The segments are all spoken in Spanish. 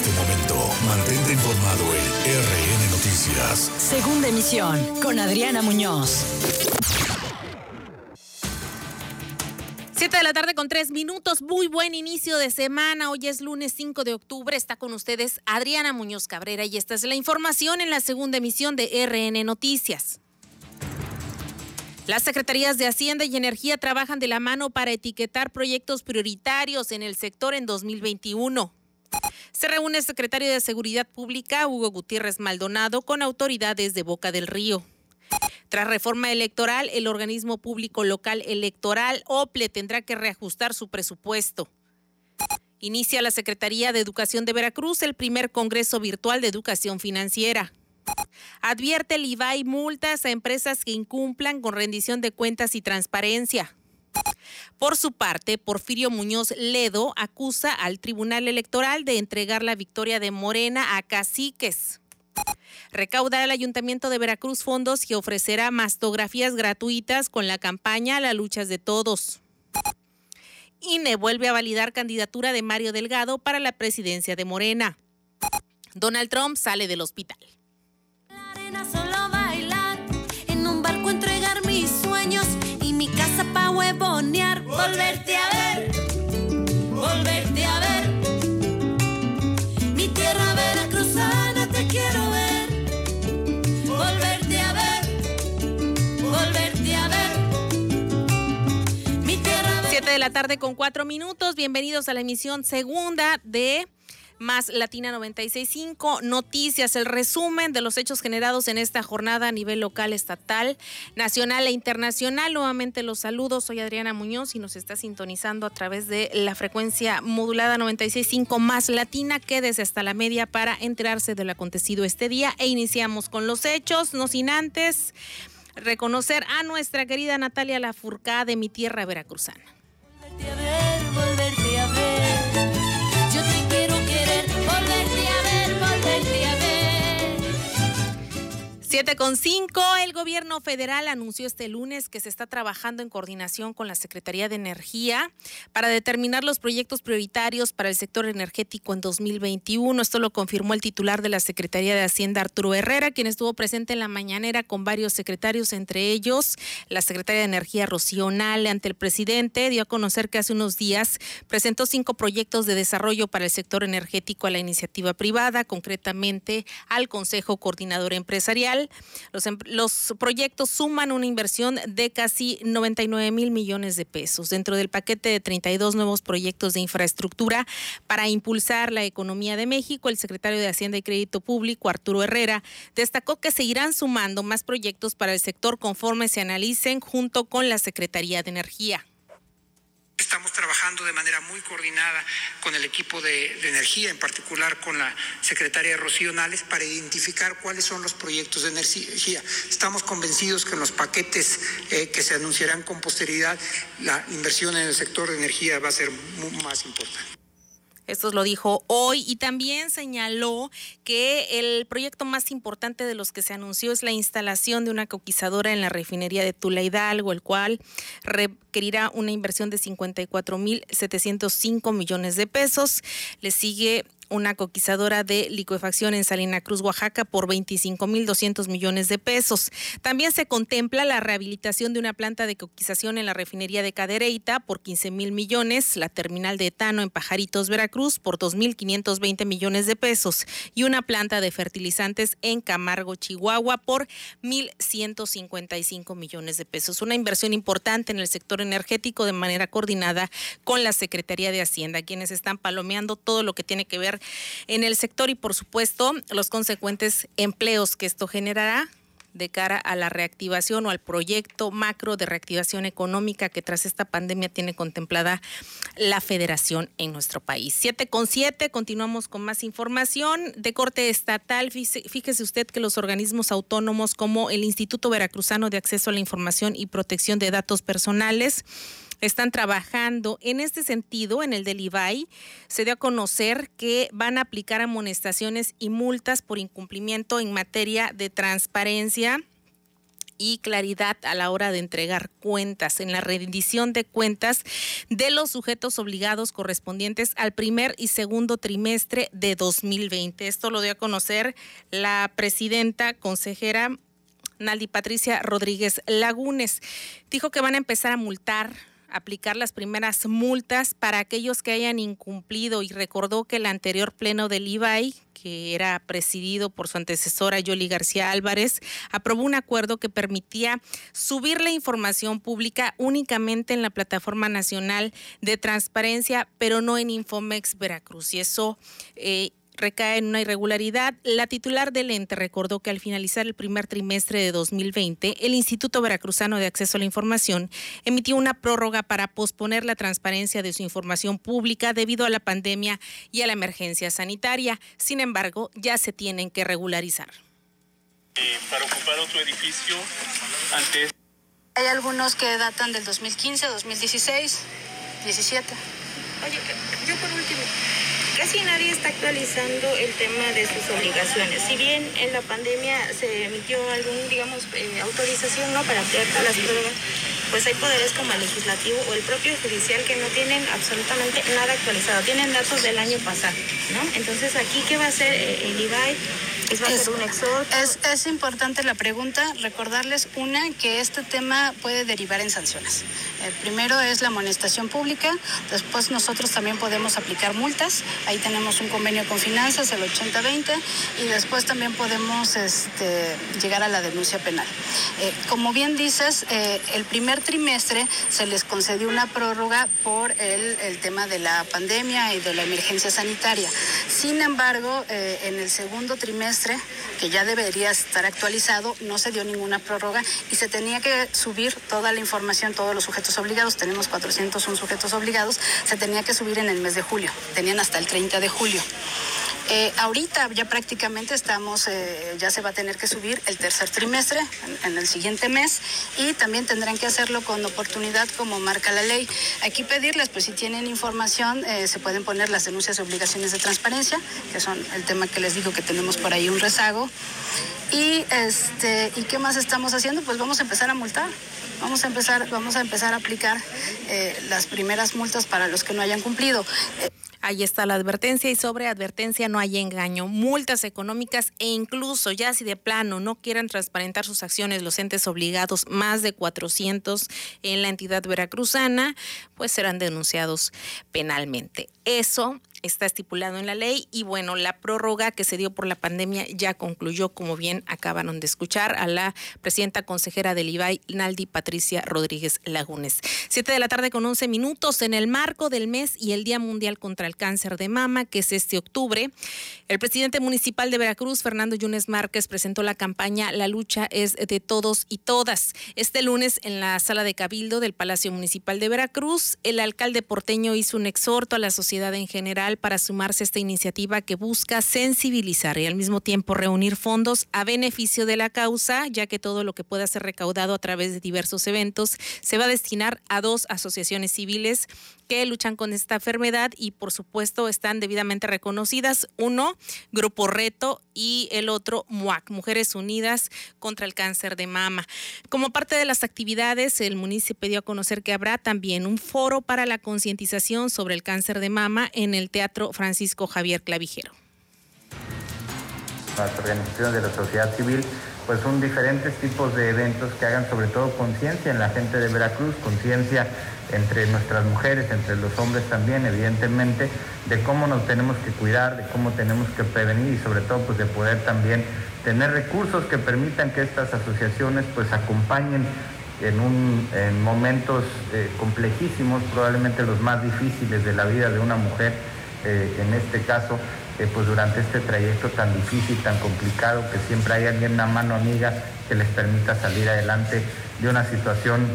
este momento, mantente informado en RN Noticias. Segunda emisión con Adriana Muñoz. Siete de la tarde con tres minutos. Muy buen inicio de semana. Hoy es lunes 5 de octubre. Está con ustedes Adriana Muñoz Cabrera y esta es la información en la segunda emisión de RN Noticias. Las Secretarías de Hacienda y Energía trabajan de la mano para etiquetar proyectos prioritarios en el sector en 2021. Se reúne el secretario de Seguridad Pública, Hugo Gutiérrez Maldonado, con autoridades de Boca del Río. Tras reforma electoral, el organismo público local electoral, OPLE, tendrá que reajustar su presupuesto. Inicia la Secretaría de Educación de Veracruz el primer Congreso Virtual de Educación Financiera. Advierte el IVAI multas a empresas que incumplan con rendición de cuentas y transparencia. Por su parte, Porfirio Muñoz Ledo acusa al Tribunal Electoral de entregar la victoria de Morena a caciques. Recaudará el Ayuntamiento de Veracruz fondos que ofrecerá mastografías gratuitas con la campaña La lucha de todos. INE vuelve a validar candidatura de Mario Delgado para la presidencia de Morena. Donald Trump sale del hospital. Pa' huevonear, volverte a ver, volverte a ver. Mi tierra veracruzana te quiero ver, volverte a ver, volverte a ver. Mi tierra Siete de la tarde con cuatro minutos. Bienvenidos a la emisión segunda de más Latina 965 Noticias, el resumen de los hechos generados en esta jornada a nivel local, estatal, nacional e internacional. Nuevamente los saludos, soy Adriana Muñoz y nos está sintonizando a través de la frecuencia modulada 965 más Latina. Quédese hasta la media para enterarse de lo acontecido este día e iniciamos con los hechos, no sin antes reconocer a nuestra querida Natalia Lafourcade de mi tierra veracruzana. 7 con 5, el gobierno federal anunció este lunes que se está trabajando en coordinación con la Secretaría de Energía para determinar los proyectos prioritarios para el sector energético en 2021. Esto lo confirmó el titular de la Secretaría de Hacienda, Arturo Herrera, quien estuvo presente en la mañanera con varios secretarios, entre ellos la secretaria de Energía, Rocío Nale, ante el presidente. Dio a conocer que hace unos días presentó cinco proyectos de desarrollo para el sector energético a la iniciativa privada, concretamente al Consejo Coordinador Empresarial. Los, em- los proyectos suman una inversión de casi 99 mil millones de pesos dentro del paquete de 32 nuevos proyectos de infraestructura para impulsar la economía de México. El secretario de Hacienda y Crédito Público, Arturo Herrera, destacó que se irán sumando más proyectos para el sector conforme se analicen junto con la Secretaría de Energía. Estamos trabajando de manera muy coordinada con el equipo de, energía, en particular con la secretaria Rocío Nales, para identificar cuáles son los proyectos de energía. Estamos convencidos que en los paquetes eh, que se anunciarán con posterioridad, la inversión en el sector de energía va a ser más importante. Esto lo dijo hoy y también señaló que el proyecto más importante de los que se anunció es la instalación de una coquizadora en la refinería de Tula Hidalgo, el cual requerirá una inversión de 54.705 millones de pesos. Le sigue una coquizadora de licuefacción en Salina Cruz, Oaxaca, por 25.200 millones de pesos. También se contempla la rehabilitación de una planta de coquización en la refinería de Cadereyta por 15 mil millones, la terminal de etano en Pajaritos, Veracruz, por 2.520 millones de pesos y una planta de fertilizantes en Camargo, Chihuahua, por 1.155 millones de pesos. Una inversión importante en el sector energético de manera coordinada con la Secretaría de Hacienda, quienes están palomeando todo lo que tiene que ver en el sector y por supuesto los consecuentes empleos que esto generará de cara a la reactivación o al proyecto macro de reactivación económica que tras esta pandemia tiene contemplada la federación en nuestro país. Siete con siete, continuamos con más información de corte estatal. Fíjese usted que los organismos autónomos como el Instituto Veracruzano de Acceso a la Información y Protección de Datos Personales están trabajando. En este sentido, en el del IBAI, se dio a conocer que van a aplicar amonestaciones y multas por incumplimiento en materia de transparencia y claridad a la hora de entregar cuentas en la rendición de cuentas de los sujetos obligados correspondientes al primer y segundo trimestre de 2020. Esto lo dio a conocer la presidenta consejera Naldi Patricia Rodríguez Lagunes. Dijo que van a empezar a multar aplicar las primeras multas para aquellos que hayan incumplido y recordó que el anterior pleno del IBAI, que era presidido por su antecesora Yoli García Álvarez, aprobó un acuerdo que permitía subir la información pública únicamente en la plataforma nacional de transparencia, pero no en Infomex Veracruz. Y eso eh, recae en una irregularidad. La titular del ente recordó que al finalizar el primer trimestre de 2020, el Instituto Veracruzano de Acceso a la Información emitió una prórroga para posponer la transparencia de su información pública debido a la pandemia y a la emergencia sanitaria. Sin embargo, ya se tienen que regularizar. Eh, para ocupar otro edificio antes. Hay algunos que datan del 2015, 2016, 17. Oye, yo por último, casi nadie está actualizando el tema de sus obligaciones. Si bien en la pandemia se emitió algún, digamos, eh, autorización ¿no? para ampliar las pruebas, pues hay poderes como el legislativo o el propio judicial que no tienen absolutamente nada actualizado, tienen datos del año pasado, ¿no? Entonces aquí, ¿qué va a hacer eh, el IBAI? Es, es, importante la pregunta, recordarles una que este tema puede derivar en sanciones. Eh, primero es la amonestación pública, después nosotros también podemos aplicar multas, ahí tenemos un convenio con finanzas, el 80-20, y después también podemos este, llegar a la denuncia penal. Eh, como bien dices, eh, el primer trimestre se les concedió una prórroga por el, el, tema de la pandemia y de la emergencia sanitaria. Sin embargo, en el segundo trimestre, que ya debería estar actualizado, no se dio ninguna prórroga y se tenía que subir toda la información, todos los sujetos obligados, tenemos 401 sujetos obligados, se tenía que subir en el mes de julio, tenían hasta el 30 de julio. Eh, ahorita ya prácticamente estamos, eh, ya se va a tener que subir el tercer trimestre en, el siguiente mes y también tendrán que hacerlo con oportunidad como marca la ley. Aquí pedirles, pues si tienen información, eh, se pueden poner las denuncias y obligaciones de transparencia, que son el tema que les digo que tenemos por ahí un rezago. Y este, ¿y qué más estamos haciendo? Pues vamos a empezar a multar. Vamos a empezar, vamos a empezar a aplicar las primeras multas para los que no hayan cumplido. Ahí está la advertencia y sobre advertencia no hay engaño, multas económicas e incluso ya si de plano no quieran transparentar sus acciones los entes obligados, más de 400 en la entidad veracruzana, pues serán denunciados penalmente. Eso está estipulado en la ley y bueno, la prórroga que se dio por la pandemia ya concluyó, como bien acabaron de escuchar a la presidenta consejera del IBAI, Naldi Patricia Rodríguez Lagunes. Siete de la tarde con once minutos en el marco del mes y el Día Mundial contra el Cáncer de Mama, que es este octubre. El presidente municipal de Veracruz, Fernando Yunes Márquez, presentó la campaña La lucha es de todos y todas. Este lunes en la sala de Cabildo del Palacio Municipal de Veracruz, el alcalde porteño hizo un exhorto a la sociedad en general para sumarse a esta iniciativa que busca sensibilizar y al mismo tiempo reunir fondos a beneficio de la causa, ya que todo lo que pueda ser recaudado a través de diversos eventos se va a destinar a dos asociaciones civiles que luchan con esta enfermedad y por supuesto están debidamente reconocidas. Uno, Grupo Reto y el otro, MUAC, Mujeres Unidas contra el Cáncer de Mama. Como parte de las actividades, el municipio dio a conocer que habrá también un foro para la concientización sobre el cáncer de mama en el Teatro Francisco Javier Clavijero. Las organizaciones de la sociedad civil pues son diferentes tipos de eventos que hagan sobre todo conciencia en la gente de Veracruz, conciencia entre nuestras mujeres, entre los hombres también, evidentemente, de cómo nos tenemos que cuidar, de cómo tenemos que prevenir y sobre todo pues de poder también tener recursos que permitan que estas asociaciones pues acompañen en, un, en momentos eh, complejísimos, probablemente los más difíciles de la vida de una mujer, eh, en este caso, eh, pues durante este trayecto tan difícil, tan complicado, que siempre hay alguien, una mano amiga que les permita salir adelante de una situación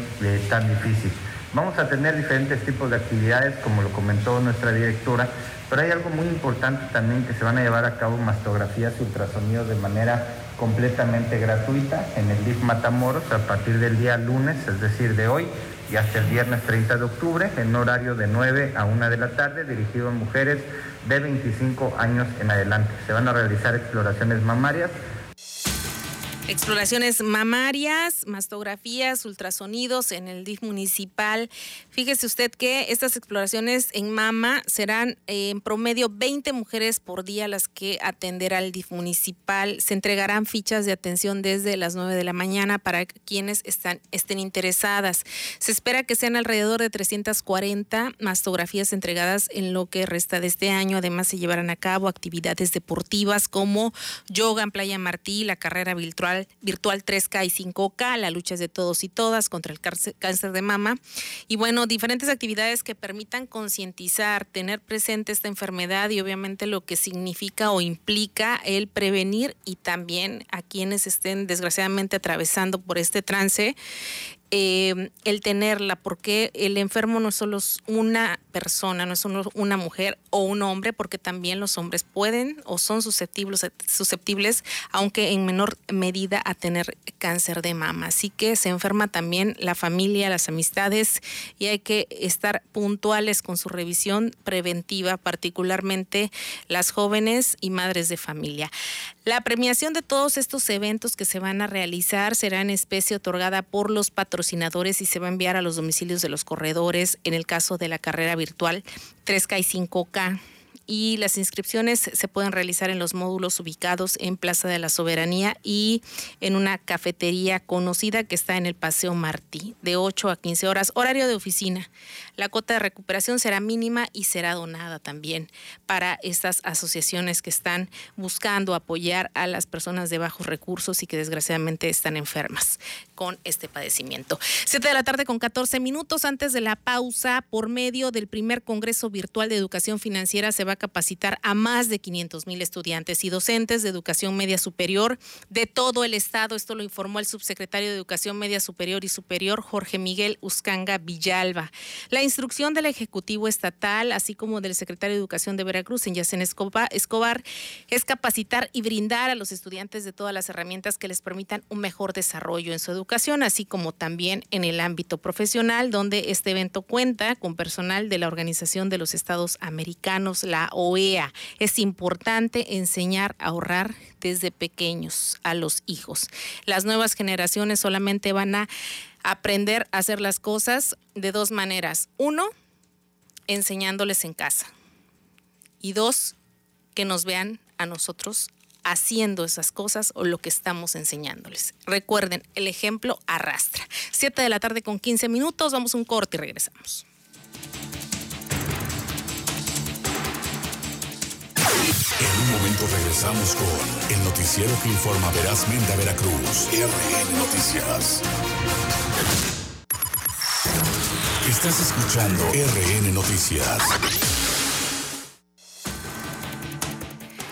tan difícil. Vamos a tener diferentes tipos de actividades, como lo comentó nuestra directora, pero hay algo muy importante también que se van a llevar a cabo mastografías y ultrasonidos de manera completamente gratuita en el DIF Matamoros a partir del día lunes, es decir, de hoy y hasta el viernes 30 de octubre, en horario de 9 a 1 de la tarde, dirigido a mujeres de 25 años en adelante. Se van a realizar exploraciones mamarias Exploraciones mamarias, mastografías, ultrasonidos en el DIF municipal. Fíjese usted que estas exploraciones en mama serán eh, en promedio 20 mujeres por día las que atenderá el DIF municipal. Se entregarán fichas de atención desde las 9 de la mañana para quienes están, estén interesadas. Se espera que sean alrededor de 340 mastografías entregadas en lo que resta de este año. Además, se llevarán a cabo actividades deportivas como yoga en Playa Martí, la carrera virtual virtual, 3K y 5K, la lucha es de todos y todas contra el cáncer de mama. Y bueno, diferentes actividades que permitan concientizar, tener presente esta enfermedad y obviamente lo que significa o implica el prevenir y también a quienes estén desgraciadamente atravesando por este trance, eh, el tenerla, porque el enfermo no es solo una persona, no es solo una mujer o un hombre, porque también los hombres pueden o son susceptibles, susceptibles, aunque en menor medida, a tener cáncer de mama. Así que se enferma también la familia, las amistades y hay que estar puntuales con su revisión preventiva, particularmente las jóvenes y madres de familia. La premiación de todos estos eventos que se van a realizar será en especie otorgada por los patrocinadores y se va a enviar a los domicilios de los corredores en el caso de la carrera virtual 3K y 5K y las inscripciones se pueden realizar en los módulos ubicados en Plaza de la Soberanía y en una cafetería conocida que está en el Paseo Martí, de 8 a 15 horas, horario de oficina. La cuota de recuperación será mínima y será donada también para estas asociaciones que están buscando apoyar a las personas de bajos recursos y que desgraciadamente están enfermas con este padecimiento. Siete de la tarde con 14 minutos antes de la pausa, por medio del primer Congreso Virtual de Educación Financiera se va capacitar a más de 500 mil estudiantes y docentes de educación media superior de todo el estado. Esto lo informó el subsecretario de Educación Media Superior y Superior, Jorge Miguel Uscanga Villalba. La instrucción del Ejecutivo Estatal, así como del secretario de Educación de Veracruz, en Yacen Escobar, es capacitar y brindar a los estudiantes de todas las herramientas que les permitan un mejor desarrollo en su educación, así como también en el ámbito profesional, donde este evento cuenta con personal de la Organización de los Estados Americanos, la OEA. Es importante enseñar a ahorrar desde pequeños a los hijos. Las nuevas generaciones solamente van a aprender a hacer las cosas de dos maneras. Uno, enseñándoles en casa. Y dos, que nos vean a nosotros haciendo esas cosas o lo que estamos enseñándoles. Recuerden, el ejemplo arrastra. Siete de la tarde con 15 minutos, vamos a un corte y regresamos. En un momento regresamos con el noticiero que informa verazmente a Veracruz. RN Noticias. Estás escuchando RN Noticias.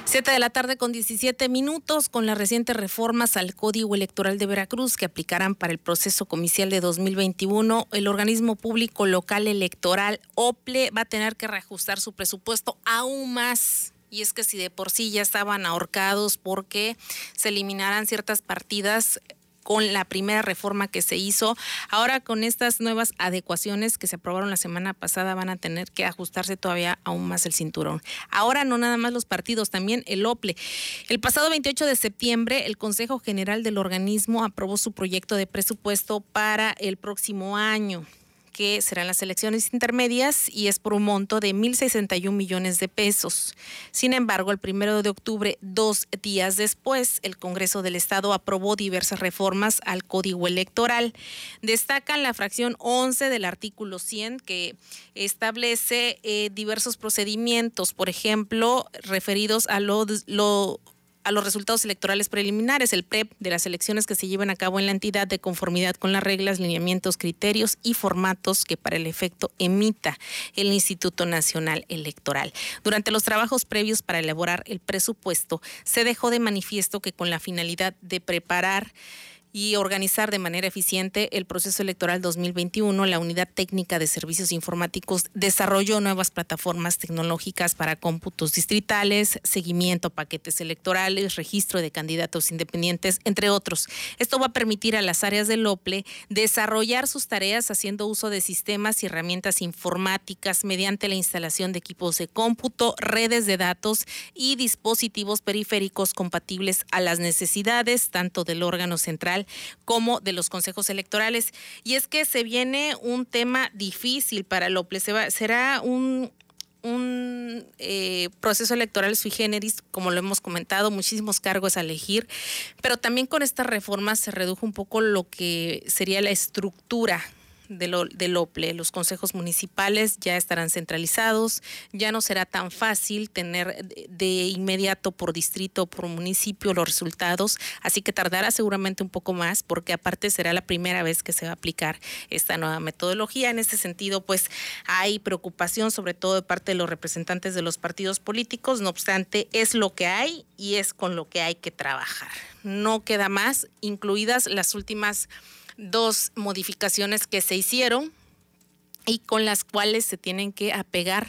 7 de la tarde con 17 minutos con las recientes reformas al Código Electoral de Veracruz que aplicarán para el proceso comicial de 2021. El organismo público local electoral OPLE va a tener que reajustar su presupuesto aún más y es que si de por sí ya estaban ahorcados porque se eliminarán ciertas partidas con la primera reforma que se hizo. Ahora con estas nuevas adecuaciones que se aprobaron la semana pasada van a tener que ajustarse todavía aún más el cinturón. Ahora no nada más los partidos, también el OPLE. El pasado 28 de septiembre el Consejo General del organismo aprobó su proyecto de presupuesto para el próximo año que serán las elecciones intermedias y es por un monto de 1.061 millones de pesos. Sin embargo, el primero de octubre, dos días después, el Congreso del Estado aprobó diversas reformas al Código Electoral. Destacan la fracción 11 del artículo 100 que establece eh, diversos procedimientos, por ejemplo, referidos a lo, lo a los resultados electorales preliminares, el PREP, de las elecciones que se llevan a cabo en la entidad de conformidad con las reglas, lineamientos, criterios y formatos que para el efecto emita el Instituto Nacional Electoral. Durante los trabajos previos para elaborar el presupuesto, se dejó de manifiesto que con la finalidad de preparar y organizar de manera eficiente el proceso electoral 2021, la Unidad Técnica de Servicios Informáticos desarrolló nuevas plataformas tecnológicas para cómputos distritales, seguimiento paquetes electorales, registro de candidatos independientes, entre otros. Esto va a permitir a las áreas del OPLE desarrollar sus tareas haciendo uso de sistemas y herramientas informáticas mediante la instalación de equipos de cómputo, redes de datos y dispositivos periféricos compatibles a las necesidades tanto del órgano central como de los consejos electorales. Y es que se viene un tema difícil para López. será un, un eh, proceso electoral sui generis, como lo hemos comentado, muchísimos cargos a elegir, pero también con esta reforma se redujo un poco lo que sería la estructura del, OPLE. Los consejos municipales ya estarán centralizados, ya no será tan fácil tener de inmediato por distrito o por municipio los resultados, así que tardará seguramente un poco más porque aparte será la primera vez que se va a aplicar esta nueva metodología. En este sentido, pues hay preocupación sobre todo de parte de los representantes de los partidos políticos, no obstante, es lo que hay y es con lo que hay que trabajar. No queda más, incluidas las últimas dos modificaciones que se hicieron y con las cuales se tienen que apegar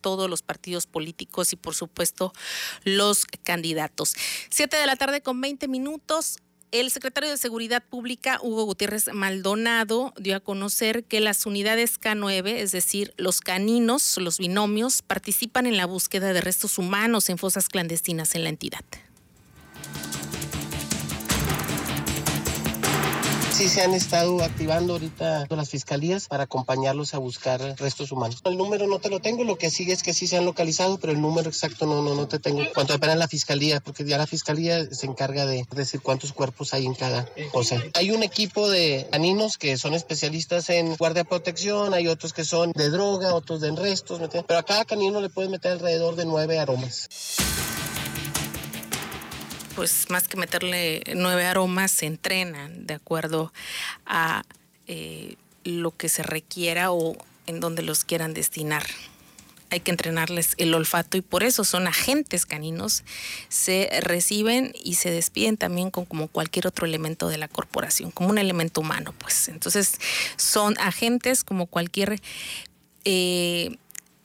todos los partidos políticos y por supuesto los candidatos. Siete de la tarde con 20 minutos. El secretario de Seguridad Pública, Hugo Gutiérrez Maldonado, dio a conocer que las unidades K9, es decir, los caninos, los binomios, participan en la búsqueda de restos humanos en fosas clandestinas en la entidad. Sí se han estado activando ahorita las fiscalías para acompañarlos a buscar restos humanos. El número no te lo tengo, lo que sigue es que sí se han localizado, pero el número exacto no, no, no te tengo. Cuanto depende la fiscalía, porque ya la fiscalía se encarga de decir cuántos cuerpos hay en cada cosa. Hay un equipo de caninos que son especialistas en guardia protección, hay otros que son de droga, otros de restos, pero a cada canino le puedes meter alrededor de nueve aromas pues más que meterle nueve aromas, se entrenan de acuerdo a eh, lo que se requiera o en donde los quieran destinar. Hay que entrenarles el olfato y por eso son agentes caninos. Se reciben y se despiden también con como cualquier otro elemento de la corporación, como un elemento humano, pues. Entonces son agentes como cualquier eh,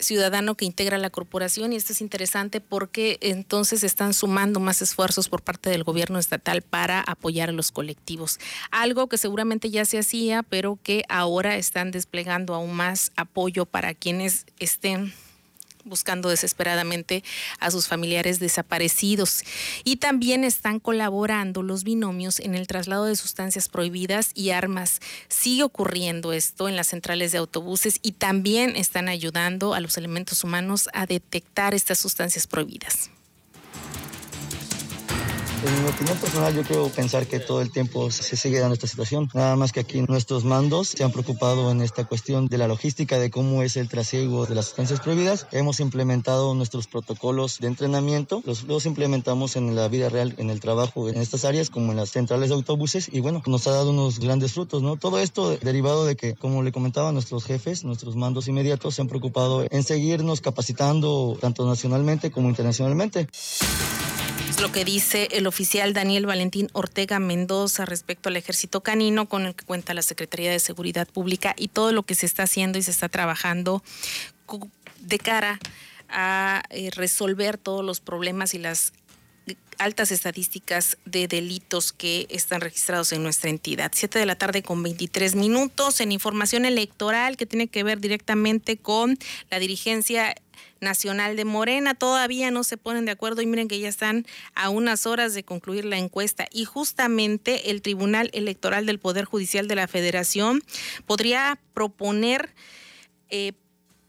ciudadano que integra la corporación y esto es interesante porque entonces están sumando más esfuerzos por parte del gobierno estatal para apoyar a los colectivos. Algo que seguramente ya se hacía, pero que ahora están desplegando aún más apoyo para quienes estén buscando desesperadamente a sus familiares desaparecidos. Y también están colaborando los binomios en el traslado de sustancias prohibidas y armas. Sigue ocurriendo esto en las centrales de autobuses y también están ayudando a los elementos humanos a detectar estas sustancias prohibidas. En mi opinión personal, yo creo pensar que todo el tiempo se sigue dando esta situación. Nada más que aquí nuestros mandos se han preocupado en esta cuestión de la logística, de cómo es el trasiego de las sustancias prohibidas. Hemos implementado nuestros protocolos de entrenamiento, los, los implementamos en la vida real, en el trabajo, en estas áreas, como en las centrales de autobuses, y bueno, nos ha dado unos grandes frutos, ¿no? Todo esto derivado de que, como le comentaba, nuestros jefes, nuestros mandos inmediatos se han preocupado en seguirnos capacitando tanto nacionalmente como internacionalmente lo que dice el oficial Daniel Valentín Ortega Mendoza respecto al ejército canino con el que cuenta la Secretaría de Seguridad Pública y todo lo que se está haciendo y se está trabajando de cara a eh, resolver todos los problemas y las altas estadísticas de delitos que están registrados en nuestra entidad. Siete de la tarde con 23 minutos en información electoral que tiene que ver directamente con la dirigencia Nacional de Morena. Todavía no se ponen de acuerdo y miren que ya están a unas horas de concluir la encuesta. Y justamente el Tribunal Electoral del Poder Judicial de la Federación podría proponer eh,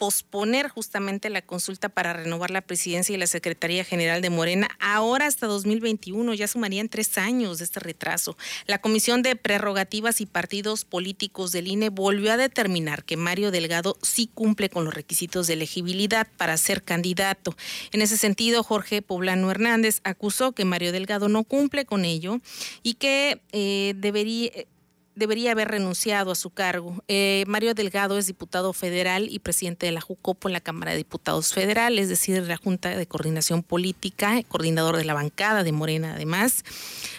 posponer justamente la consulta para renovar la presidencia y la Secretaría General de Morena ahora hasta 2021. Ya sumarían tres años de este retraso. La Comisión de Prerrogativas y Partidos Políticos del INE volvió a determinar que Mario Delgado sí cumple con los requisitos de elegibilidad para ser candidato. En ese sentido, Jorge Poblano Hernández acusó que Mario Delgado no cumple con ello y que eh, debería debería haber renunciado a su cargo. Eh, Mario Delgado es diputado federal y presidente de la JUCOPO en la Cámara de Diputados Federal, es decir, la Junta de Coordinación Política, coordinador de la bancada de Morena además,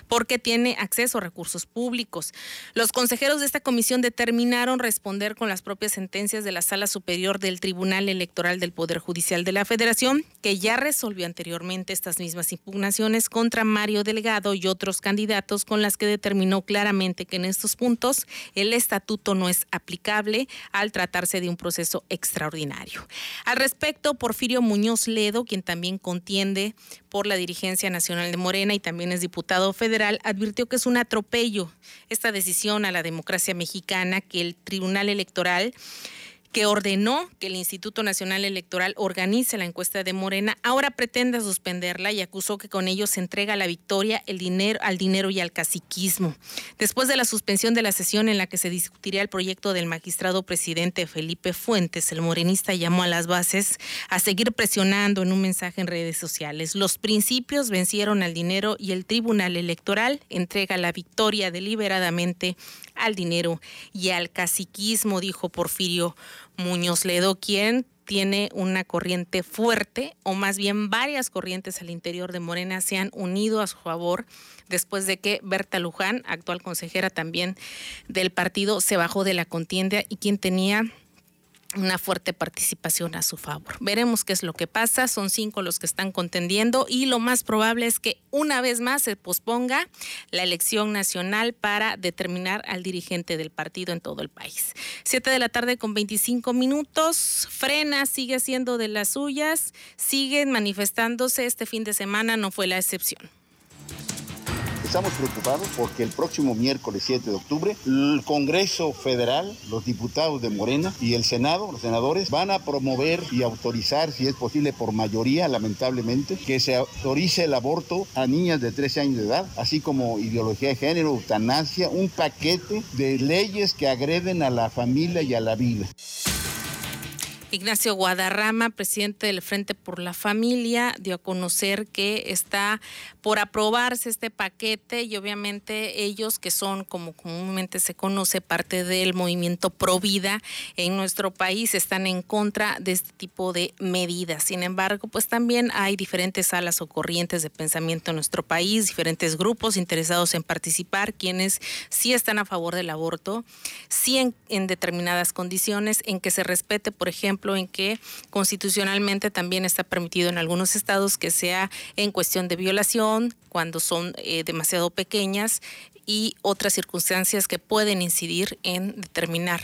porque tiene acceso a recursos públicos. Los consejeros de esta comisión determinaron responder con las propias sentencias de la Sala Superior del Tribunal Electoral del Poder Judicial de la Federación, que ya resolvió anteriormente estas mismas impugnaciones contra Mario Delgado y otros candidatos con las que determinó claramente que en estos el estatuto no es aplicable al tratarse de un proceso extraordinario. Al respecto, Porfirio Muñoz Ledo, quien también contiende por la dirigencia nacional de Morena y también es diputado federal, advirtió que es un atropello esta decisión a la democracia mexicana que el Tribunal Electoral que ordenó que el Instituto Nacional Electoral organice la encuesta de Morena, ahora pretende suspenderla y acusó que con ello se entrega la victoria el dinero, al dinero y al caciquismo. Después de la suspensión de la sesión en la que se discutiría el proyecto del magistrado presidente Felipe Fuentes, el morenista llamó a las bases a seguir presionando en un mensaje en redes sociales. Los principios vencieron al dinero y el Tribunal Electoral entrega la victoria deliberadamente al dinero y al caciquismo, dijo Porfirio Muñoz Ledo, quien tiene una corriente fuerte, o más bien varias corrientes al interior de Morena se han unido a su favor después de que Berta Luján, actual consejera también del partido, se bajó de la contienda y quien tenía una fuerte participación a su favor. Veremos qué es lo que pasa. Son cinco los que están contendiendo y lo más probable es que una vez más se posponga la elección nacional para determinar al dirigente del partido en todo el país. Siete de la tarde con 25 minutos. Frena sigue siendo de las suyas. Siguen manifestándose. Este fin de semana no fue la excepción. Estamos preocupados porque el próximo miércoles 7 de octubre el Congreso Federal, los diputados de Morena y el Senado, los senadores, van a promover y autorizar, si es posible por mayoría, lamentablemente, que se autorice el aborto a niñas de 13 años de edad, así como ideología de género, eutanasia, un paquete de leyes que agreden a la familia y a la vida. Ignacio Guadarrama, presidente del Frente por la Familia, dio a conocer que está por aprobarse este paquete y obviamente ellos que son, como comúnmente se conoce, parte del movimiento Pro Vida en nuestro país están en contra de este tipo de medidas. Sin embargo, pues también hay diferentes alas o corrientes de pensamiento en nuestro país, diferentes grupos interesados en participar, quienes sí están a favor del aborto, sí en, determinadas condiciones, en que se respete, por ejemplo, en que constitucionalmente también está permitido en algunos estados que sea en cuestión de violación, cuando son eh, demasiado pequeñas y otras circunstancias que pueden incidir en determinar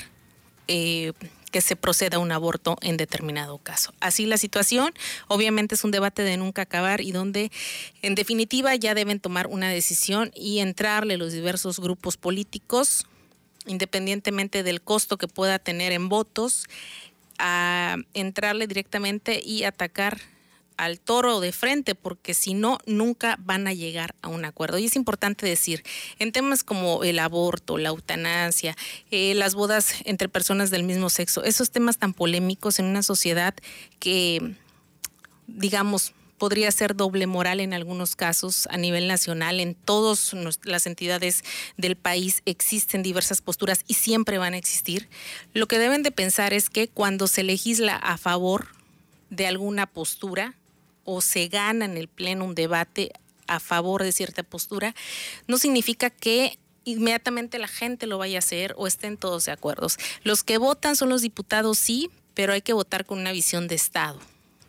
eh, que se proceda a un aborto en determinado caso. Así la situación, obviamente es un debate de nunca acabar y donde en definitiva ya deben tomar una decisión y entrarle los diversos grupos políticos, independientemente del costo que pueda tener en votos, a entrarle directamente y atacar al toro de frente, porque si no, nunca van a llegar a un acuerdo. Y es importante decir, en temas como el aborto, la eutanasia, eh, las bodas entre personas del mismo sexo, esos temas tan polémicos en una sociedad que, digamos, podría ser doble moral en algunos casos a nivel nacional. En todas las entidades del país existen diversas posturas y siempre van a existir. Lo que deben de pensar es que cuando se legisla a favor de alguna postura o se gana en el pleno un debate a favor de cierta postura, no significa que inmediatamente la gente lo vaya a hacer o estén todos de acuerdo. Los que votan son los diputados, sí, pero hay que votar con una visión de Estado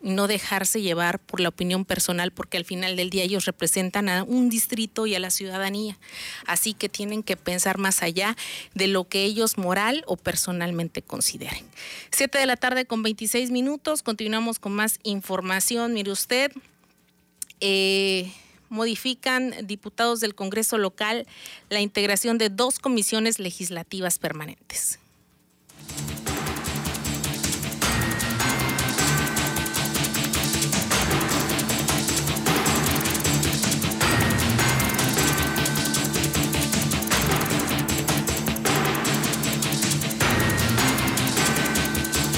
no dejarse llevar por la opinión personal, porque al final del día ellos representan a un distrito y a la ciudadanía. Así que tienen que pensar más allá de lo que ellos moral o personalmente consideren. Siete de la tarde con 26 minutos, continuamos con más información. Mire usted, eh, modifican diputados del Congreso local la integración de dos comisiones legislativas permanentes.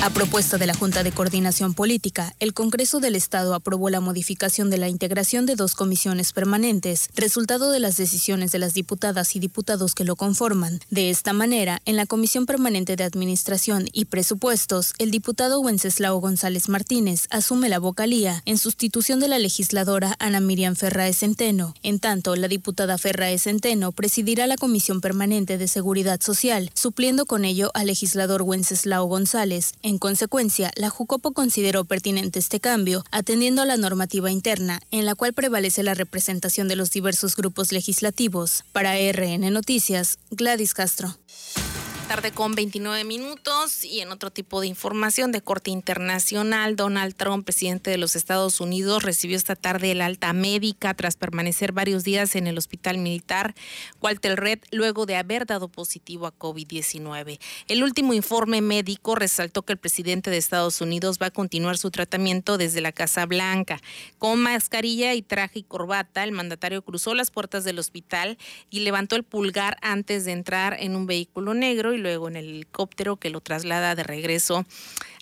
A propuesta de la Junta de Coordinación Política, el Congreso del Estado aprobó la modificación de la integración de dos comisiones permanentes, resultado de las decisiones de las diputadas y diputados que lo conforman. De esta manera, en la Comisión Permanente de Administración y Presupuestos, el diputado Wenceslao González Martínez asume la vocalía en sustitución de la legisladora Ana Miriam Ferraez Centeno. En tanto, la diputada Ferraez Centeno presidirá la Comisión Permanente de Seguridad Social, supliendo con ello al legislador Wenceslao González. En consecuencia, la Jucopo consideró pertinente este cambio, atendiendo a la normativa interna, en la cual prevalece la representación de los diversos grupos legislativos. Para RN Noticias, Gladys Castro tarde con 29 minutos y en otro tipo de información de corte internacional, Donald Trump, presidente de los Estados Unidos, recibió esta tarde el alta médica tras permanecer varios días en el hospital militar Walter Red luego de haber dado positivo a COVID-19. El último informe médico resaltó que el presidente de Estados Unidos va a continuar su tratamiento desde la Casa Blanca. Con mascarilla y traje y corbata, el mandatario cruzó las puertas del hospital y levantó el pulgar antes de entrar en un vehículo negro y luego en el helicóptero que lo traslada de regreso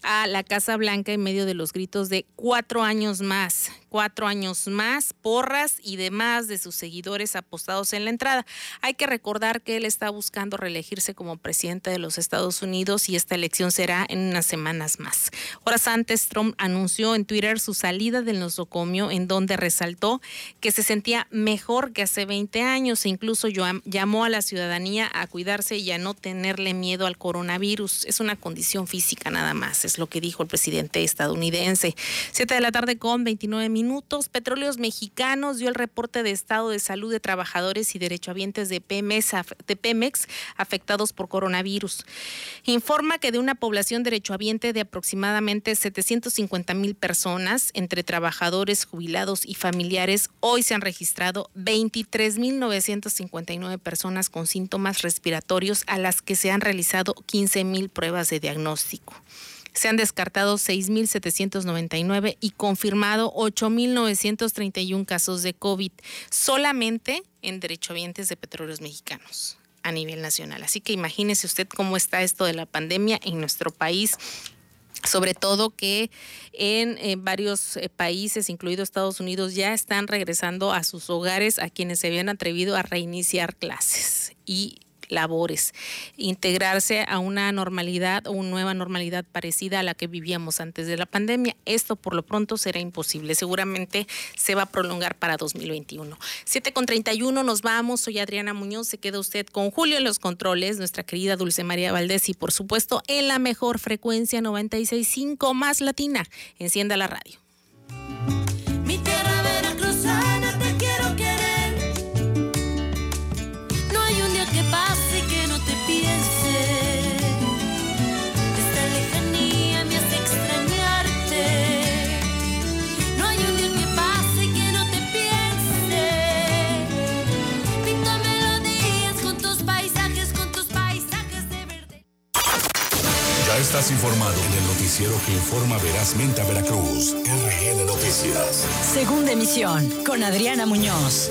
a la Casa Blanca en medio de los gritos de cuatro años más, cuatro años más, porras y demás de sus seguidores apostados en la entrada. Hay que recordar que él está buscando reelegirse como presidente de los Estados Unidos y esta elección será en unas semanas más. Horas antes, Trump anunció en Twitter su salida del nosocomio, en donde resaltó que se sentía mejor que hace 20 años e incluso llamó a la ciudadanía a cuidarse y a no tenerle miedo al coronavirus. Es una condición física nada más es lo que dijo el presidente estadounidense. Siete de la tarde con 29 minutos. Petróleos Mexicanos dio el reporte de estado de salud de trabajadores y derechohabientes de Pemex, de Pemex afectados por coronavirus. Informa que de una población derechohabiente de aproximadamente 750 mil personas, entre trabajadores, jubilados y familiares, hoy se han registrado 23 mil 959 personas con síntomas respiratorios a las que se han realizado 15 mil pruebas de diagnóstico. Se han descartado 6.799 y confirmado 8.931 casos de COVID solamente en derechohabientes de petróleos mexicanos a nivel nacional. Así que imagínese usted cómo está esto de la pandemia en nuestro país sobre todo que en, en, varios eh, países, incluido Estados Unidos, ya están regresando a sus hogares a quienes se habían atrevido a reiniciar clases. Y labores, integrarse a una normalidad o una nueva normalidad parecida a la que vivíamos antes de la pandemia. Esto por lo pronto será imposible. Seguramente se va a prolongar para 2021. 7 con 31 nos vamos. Soy Adriana Muñoz. Se queda usted con Julio en los controles, nuestra querida Dulce María Valdés y por supuesto en la mejor frecuencia 96.5 más latina. Encienda la radio. Estás informado en el noticiero que informa verazmente a Veracruz. RN Noticias. Segunda emisión con Adriana Muñoz.